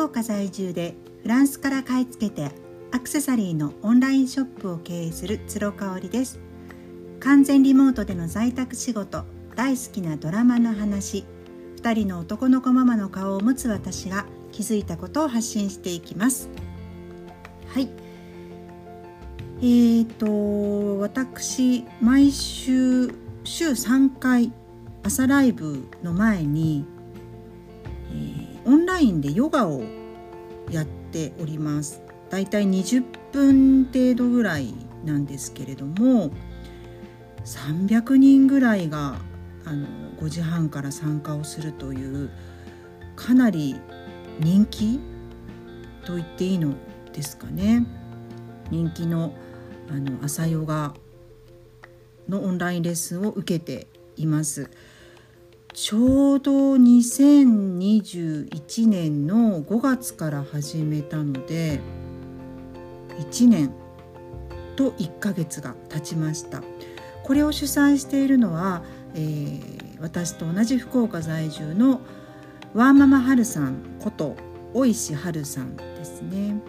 福岡在住でフランスから買い付けてアクセサリーのオンラインショップを経営する鶴香織です。完全リモートでの在宅仕事大好きなドラマの話2人の男の子ママの顔を持つ私が気づいたことを発信していきます。はい。えーと私毎週週3回朝ライブの前に、インでヨガをやっておりますだいたい20分程度ぐらいなんですけれども300人ぐらいがあの5時半から参加をするというかなり人気と言っていいのですかね人気のあの朝ヨガのオンラインレッスンを受けています。ちょうど2021年の5月から始めたので1年と1ヶ月が経ちました。これを主催しているのは、えー、私と同じ福岡在住のワーママハルさんこと大石春さんですね。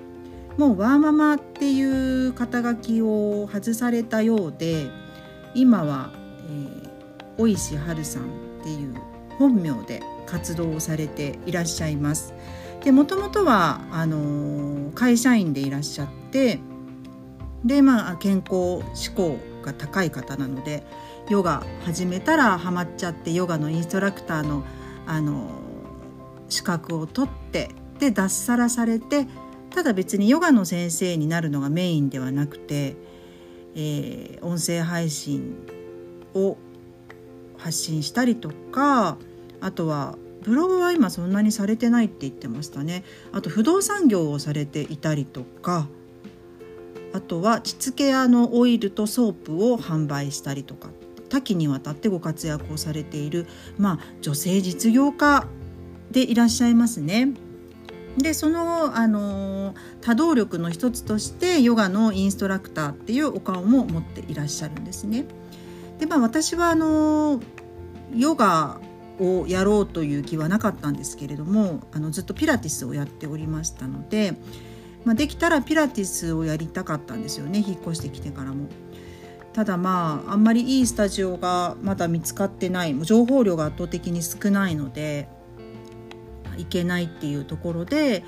もうワーママっていう肩書きを外されたようで今は、えー、大石春さんっていう本名で活動をされていらっしゃいます。でもともとはあの会社員でいらっしゃってでまあ健康志向が高い方なのでヨガ始めたらハマっちゃってヨガのインストラクターのあの資格を取ってで脱サラされてただ別にヨガの先生になるのがメインではなくて、えー、音声配信を発信したりとかあとはブログは今そんなにされてないって言ってましたねあと不動産業をされていたりとかあとは膣ケアのオイルとソープを販売したりとか多岐にわたってご活躍をされている、まあ、女性実業家でいらっしゃいますね。でその、あの多動力の一つとしてヨガのインストラクターっていうお顔も持っていらっしゃるんですね。でまあ私はあのヨガをやろうという気はなかったんですけれどもあのずっとピラティスをやっておりましたので、まあ、できたらピラティスをやりたかったんですよね引っ越してきてからも。ただまああんまりいいスタジオがまだ見つかってない情報量が圧倒的に少ないのでいけないっていうところで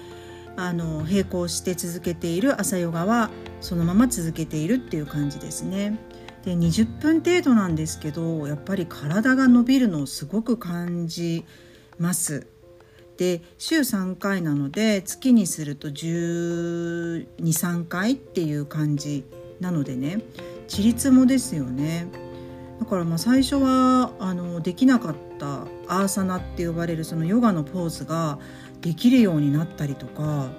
あの並行して続けている朝ヨガはそのまま続けているっていう感じですね。で20分程度なんですけどやっぱり体が伸びるのをすごく感じます。で週3回なので月にすると123回っていう感じなのでね自立もですよねだからまあ最初はあのできなかったアーサナって呼ばれるそのヨガのポーズができるようになったりとか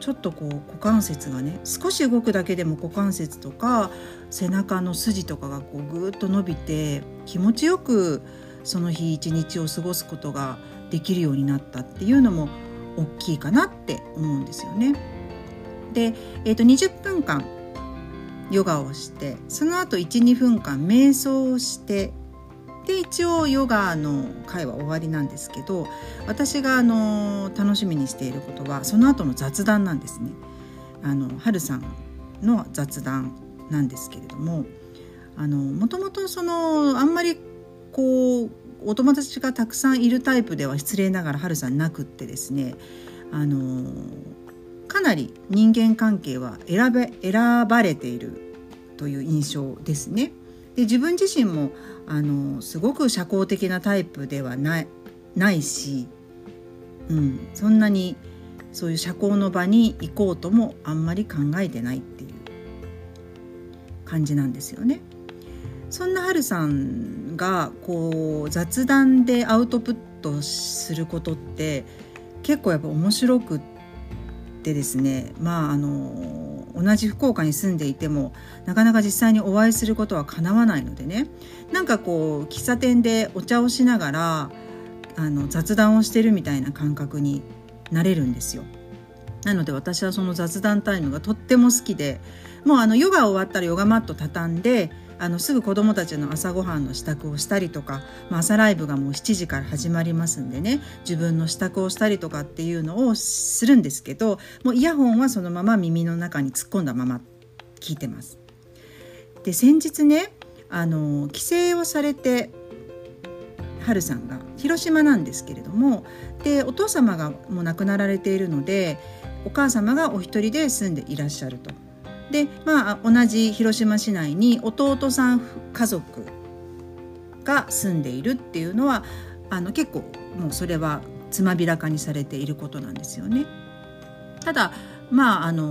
ちょっとこう股関節がね少し動くだけでも股関節とか背中の筋とかがこうぐーっと伸びて気持ちよくその日一日を過ごすことができるようになったっていうのも大きいかなって思うんですよね。で、えー、と20分間ヨガをしてその後12分間瞑想をしてで一応ヨガの会は終わりなんですけど私があの楽しみにしていることはその後の雑談なんですね。あの春さんの雑談なんですけれどもあのもともとそのあんまりこうお友達がたくさんいるタイプでは失礼ながら春さんなくってですねあのかなり人間関係は選べ選ばれているという印象ですね。で自分自身もあのすごく社交的なタイプではないないし、うん、そんなにそういう社交の場に行こうともあんまり考えてないってい感じなんですよね。そんなはるさんがこう雑談でアウトプットすることって結構やっぱ面白くってですねまああの同じ福岡に住んでいてもなかなか実際にお会いすることはかなわないのでねなんかこう喫茶店でお茶をしながらあの雑談をしてるみたいな感覚になれるんですよ。なので私はその雑談タイムがとっても好きでもうあのヨガ終わったらヨガマット畳んであのすぐ子どもたちの朝ごはんの支度をしたりとか、まあ、朝ライブがもう7時から始まりますんでね自分の支度をしたりとかっていうのをするんですけどもうイヤホンはそのまま耳の中に突っ込んだまま聞いてます。で先日ねあの帰省をされて春さんが広島なんですけれどもでお父様がもう亡くなられているのでお母様がお一人で住んでいらっしゃると。でまあ同じ広島市内に弟さん家族が住んでいるっていうのはあの結構もうそれはつまびらかにされていることなんですよね。ただまああの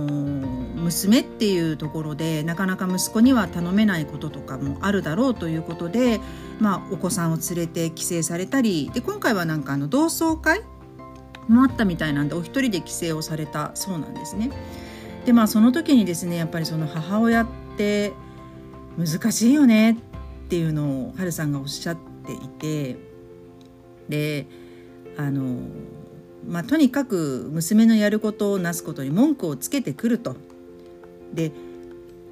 娘っていうところでなかなか息子には頼めないこととかもあるだろうということで、まあ、お子さんを連れて帰省されたりで今回はなんかあの同窓会もあったみたいなんでお一人で帰省をされたそうなんですね。でまあその時にですねやっぱりその母親って難しいよねっていうのをはるさんがおっしゃっていてであのまあ、とにかく娘のやることをなすことに文句をつけてくると。で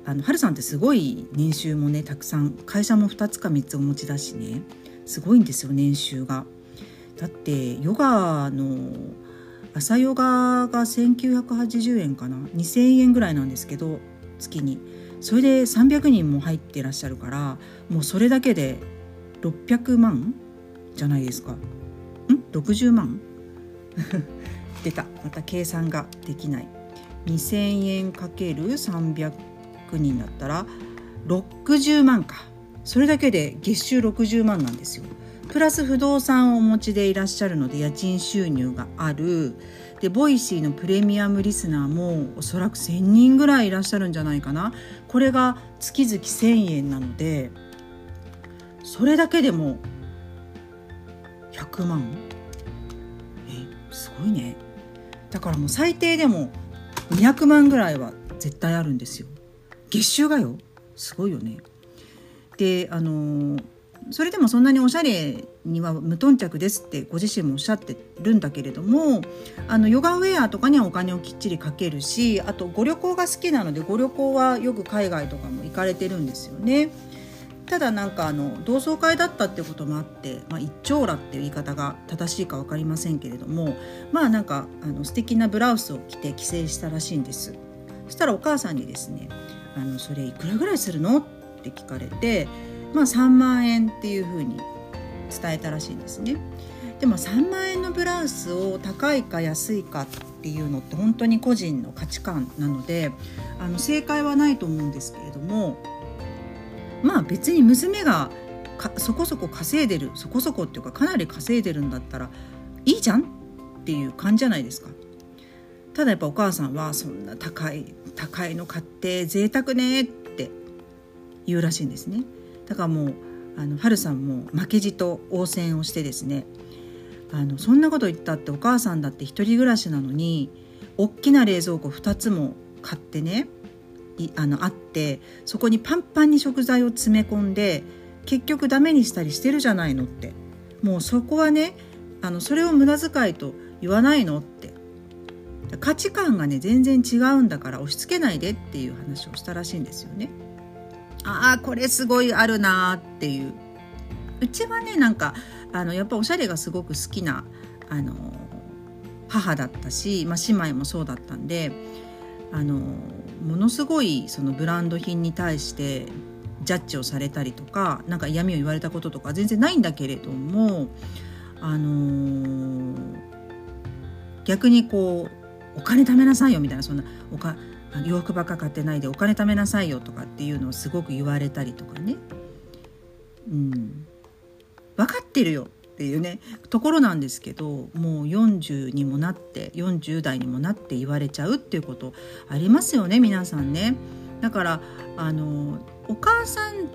あの春さんってすごい年収もねたくさん会社も2つか3つお持ちだしねすごいんですよ年収が。だってヨガの朝ヨガが1980円かな？2,000円ぐらいなんですけど月に。それで300人も入ってらっしゃるからもうそれだけで600万じゃないですか。ん？60万？出た。また計算ができない。2,000円かける300人だったら60万か。それだけで月収60万なんですよ。プラス不動産をお持ちでいらっしゃるので家賃収入がある。でボイシーのプレミアムリスナーもおそらく1,000人ぐらいいらっしゃるんじゃないかな。これが月々1,000円なのでそれだけでも100万。えすごいね。だからもう最低でも200万ぐらいは絶対あるんですよ。月収がよ。すごいよね。であのそれでもそんなにおしゃれには無頓着ですってご自身もおっしゃってるんだけれどもあのヨガウェアとかにはお金をきっちりかけるしあとご旅行が好きなのでご旅行はよく海外とかも行かれてるんですよね。ただなんかあの同窓会だったってこともあって、まあ、一長羅っていう言い方が正しいか分かりませんけれどもまあなんかあの素敵なブラウスを着て帰省したらしいんですそしたらお母さんにですね「あのそれいくらぐらいするの?」って聞かれて、まあ、3万円っていうふうに伝えたらしいんですね。でも3万円のブラウスを高いか安いかっていうのって本当に個人の価値観なのであの正解はないと思うんですけれどもまあ別に娘がそこそこ稼いでるそこそこっていうかかなり稼いでるんだったらいいじゃんっていう感じじゃないですか。ただやっぱお母さんはそんな高い高いの買って贅沢ねって言うらしいんですね。だからもうあの春さんも負けじと応戦をしてですねあのそんなこと言ったってお母さんだって一人暮らしなのに大きな冷蔵庫2つも買ってねあのあってそこにパンパンに食材を詰め込んで結局ダメにしたりしてるじゃないのってもうそこはねあのそれを無駄遣いと言わないのって価値観がね全然違うんだから押し付けないでっていう話をしたらしいんですよね。ああこれすごいあるなっていう。うちはねなんかあのやっぱおしゃれがすごく好きなあの母だったし、まあ、姉妹もそうだったんであのものすごいそのブランド品に対してジャッジをされたりとか何か嫌味を言われたこととか全然ないんだけれどもあの、逆にこうお金貯めなさいよみたいなそんなお金か洋服ばっか買ってないでお金貯めなさいよとかっていうのをすごく言われたりとかね、うん、分かってるよっていうねところなんですけどもう40にもなって40代にもなって言われちゃうっていうことありますよね皆さんね。だからあのお母さん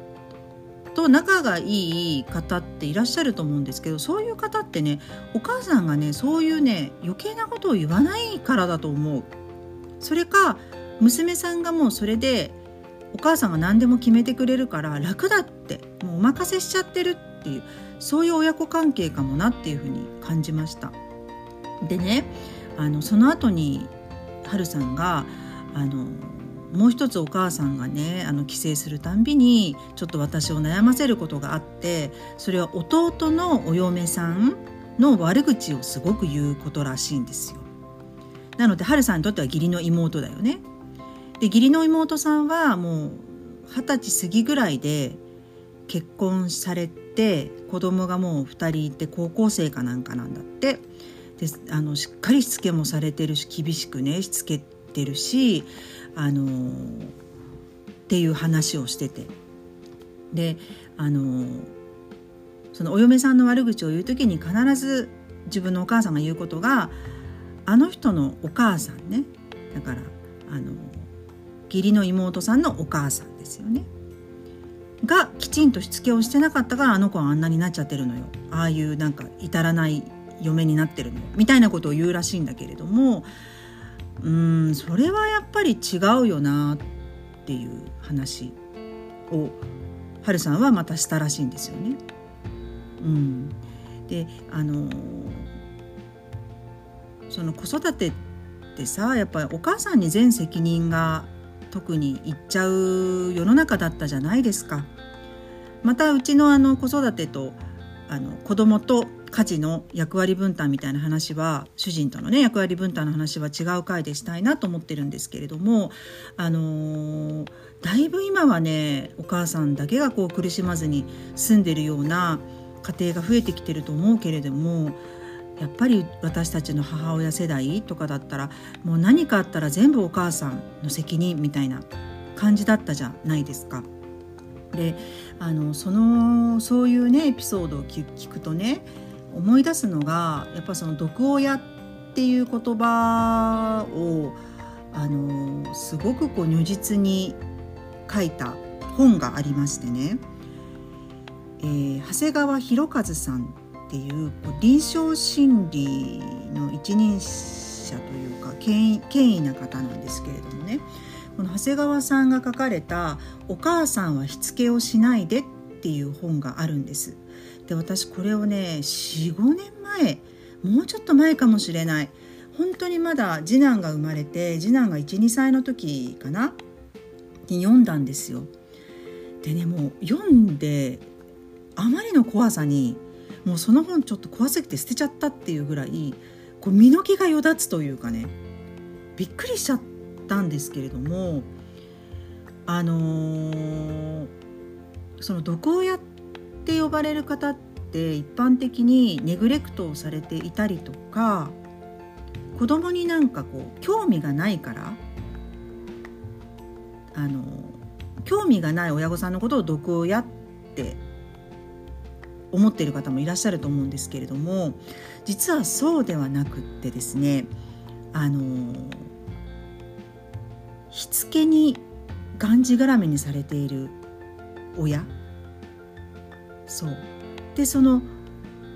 と仲がいい方っていらっしゃると思うんですけどそういう方ってねお母さんがねそういうね余計なことを言わないからだと思う。それか娘さんがもうそれでお母さんが何でも決めてくれるから楽だってもうお任せしちゃってるっていうそういう親子関係かもなっていうふうに感じました。でねあのその後にはるさんがあのもう一つお母さんがねあの帰省するたんびにちょっと私を悩ませることがあってそれは弟のお嫁さんの悪口をすごく言うことらしいんですよ。なので春さんにとっては義理の妹だよね。で義理の妹さんはもう二十歳過ぎぐらいで結婚されて子供がもう2人いて高校生かなんかなんだって。であのしっかりしつけもされてるし厳しくねしつけてるしあのっていう話をしてて。であのそのお嫁さんの悪口を言う時に必ず自分のお母さんが言うことがあの人のお母さんね。だからあの義理の妹さんのお母さんですよね。がきちんとしつけをしてなかったからあの子はあんなになっちゃってるのよ。ああいうなんか至らない嫁になってるのよ。みたいなことを言うらしいんだけれども。うんそれはやっぱり違うよなっていう話をはるさんはまたしたらしいんですよね。うん、であのその子育てってさやっぱりお母さんに全責任が特にいっちゃう世の中だったじゃないですか。またうちのあの子育てとあの子供と家事の役割分担みたいな話は主人とのね役割分担の話は違う回でしたいなと思ってるんですけれどもあのー、だいぶ今はねお母さんだけがこう苦しまずに住んでるような家庭が増えてきてると思うけれどもやっぱり私たちの母親世代とかだったらもう何かあったら全部お母さんの責任みたいな感じだったじゃないですか。であのそのそういうねエピソードを聞くとね思い出すのがやっぱその毒親っていう言葉をあのすごくこう如実に書いた本がありましてね、えー、長谷川博和さんっていう臨床心理の一人者というか権威な方なんですけれどもねこの長谷川さんが書かれた「お母さんはしつけをしないで」っていう本があるんです。で私これをね45年前もうちょっと前かもしれない本当にまだ次男が生まれて次男が12歳の時かな？に読んだんですよ。でねもう読んであまりの怖さにもうその本ちょっと怖すぎて捨てちゃったっていうぐらいこう身の毛がよだつというかねびっくりしちゃったんですけれどもあのー、その毒親って呼ばれる方って一般的にネグレクトをされていたりとか子供になんかこう興味がないからあの興味がない親御さんのことを毒親って思っている方もいらっしゃると思うんですけれども実はそうではなくってですねあのしつけにがんじがらめにされている親そうでその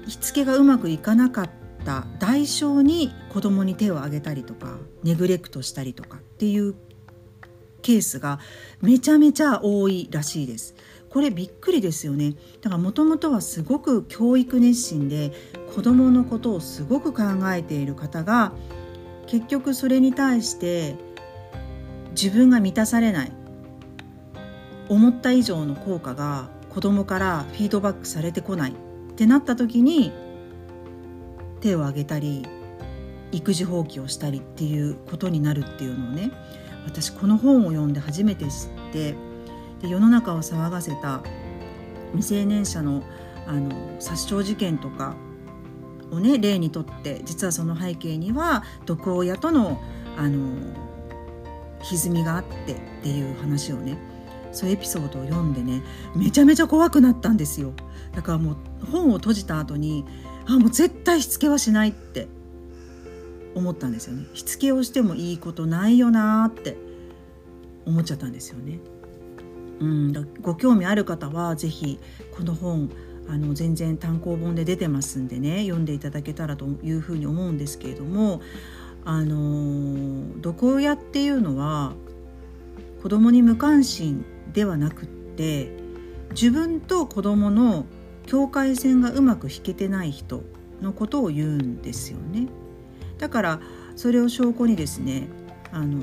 しつけがうまくいかなかった代償に子供に手を挙げたりとかネグレクトしたりとかっていうケースがめちゃめちゃ多いらしいです。これびっくりですよね。だからもともとはすごく教育熱心で子どものことをすごく考えている方が結局それに対して自分が満たされない思った以上の効果が子どもからフィードバックされてこないってなった時に手を挙げたり育児放棄をしたりっていうことになるっていうのをね私この本を読んで初めて知ってで世の中を騒がせた未成年者のあの殺傷事件とかをね例にとって実はその背景には毒親とのあの歪みがあってっていう話をねそういうエピソードを読んでねめちゃめちゃ怖くなったんですよだからもう本を閉じた後にあもう絶対しつけはしないって思ったんですよねしつけをしてもいいことないよなって思っちゃったんですよね。うん、ご興味ある方は是非この本あの全然単行本で出てますんでね読んでいただけたらというふうに思うんですけれどもあの毒親っていうのは子供に無関心ではなくって自分と子供の境界線がうまく引けてない人のことを言うんですよね。だからそれを証拠にですねあの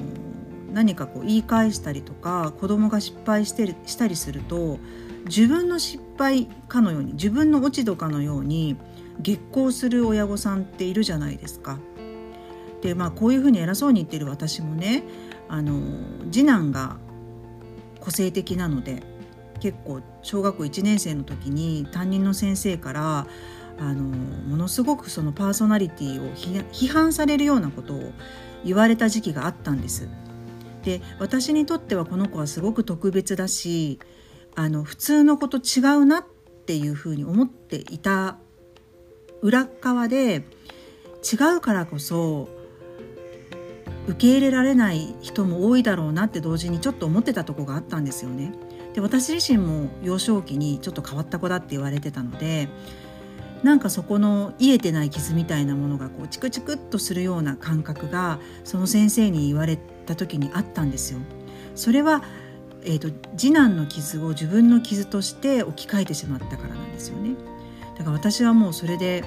何かこう言い返したりとか子供が失敗してしたりすると自分の失敗かのように自分の落ち度かのように激高する親御さんっているじゃないですか。でまあこういうふうに偉そうに言ってる私もねあの次男が個性的なので結構小学校1年生の時に担任の先生からあのものすごくそのパーソナリティを批判されるようなことを言われた時期があったんです。で私にとってはこの子はすごく特別だしあの普通の子と違うなっていうふうに思っていた裏側で違うからこそ受け入れられない人も多いだろうなって同時にちょっと思ってたとこがあったんですよね。で私自身も幼少期にちょっと変わった子だって言われてたのでなんかそこの癒えてない傷みたいなものがこうチクチクっとするような感覚がその先生に言われた時にあったんですよ。それは、えーと、次男の傷を自分の傷として置き換えてしまったからなんですよね。だから私はもうそれで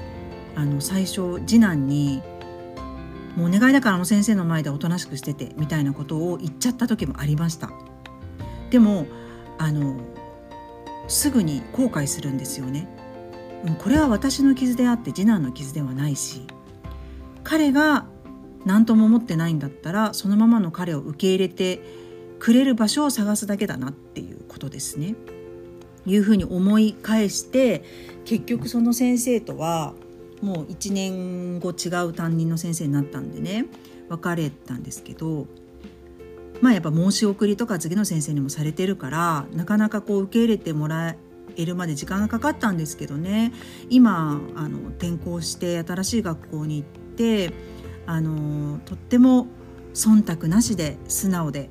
あの最初次男に「もうお願いだからあの先生の前でおとなしくしてて」みたいなことを言っちゃった時もありました。でもあのすぐに後悔するんですよね。これは私の傷であって次男の傷ではないし彼が何とも思ってないんだったらそのままの彼を受け入れてくれる場所を探すだけだなっていうことですね。いうふうに思い返して結局その先生とはもう1年後違う担任の先生になったんでね別れたんですけどまあやっぱ申し送りとか次の先生にもされてるからなかなかこう受け入れてもらえるまで時間がかかったんですけどね今あの転校して新しい学校に行ってあのとっても忖度なしで素直で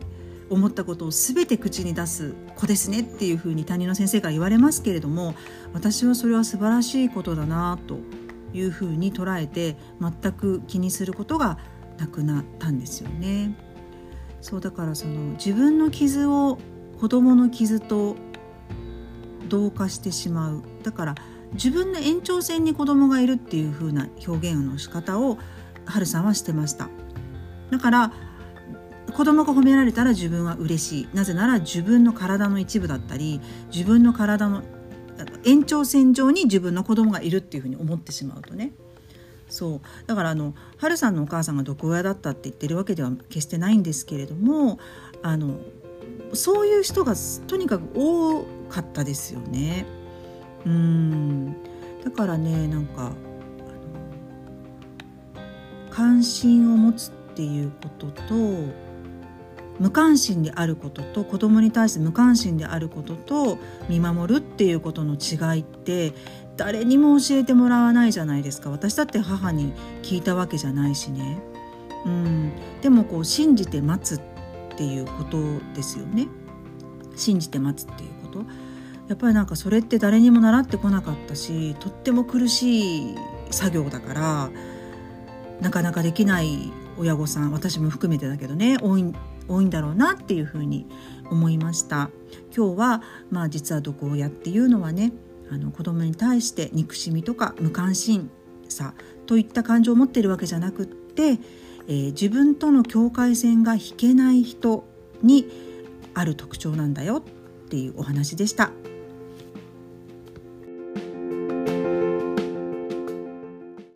思ったことを全て口に出す子ですねっていうふうに担任の先生から言われますけれども私はそれは素晴らしいことだなというふうに捉えて全く気にすることがなくなったんですよね。そうだからその自分の傷を子供の傷と同化してしまう。だから自分の延長線に子供がいるっていう風な表現の仕方をはるさんはしてました。だから子供が褒められたら自分は嬉しい。なぜなら自分の体の一部だったり自分の体の延長線上に自分の子供がいるっていうふうに思ってしまうとね。そう。だからあの春さんのお母さんが毒親だったって言ってるわけでは決してないんですけれどもあのそういう人がとにかく多かったですよね。うんだからねなんか関心を持つっていうことと無関心であることと子供に対して無関心であることと見守るっていうことの違いって誰にも教えてもらわないじゃないですか私だって母に聞いたわけじゃないしね。うん、でもこう信じて待つっていうことですよね。信じて待つっていうこと。やっぱりなんかそれって誰にも習ってこなかったしとっても苦しい作業だからなかなかできない親御さん私も含めてだけどね多い多いんだろうなっていうふうに思いました。今日はまあ実は毒親っていうのはねあの子供に対して憎しみとか無関心さといった感情を持ってるわけじゃなくって、えー、自分との境界線が引けない人にある特徴なんだよ。っていうお話でした。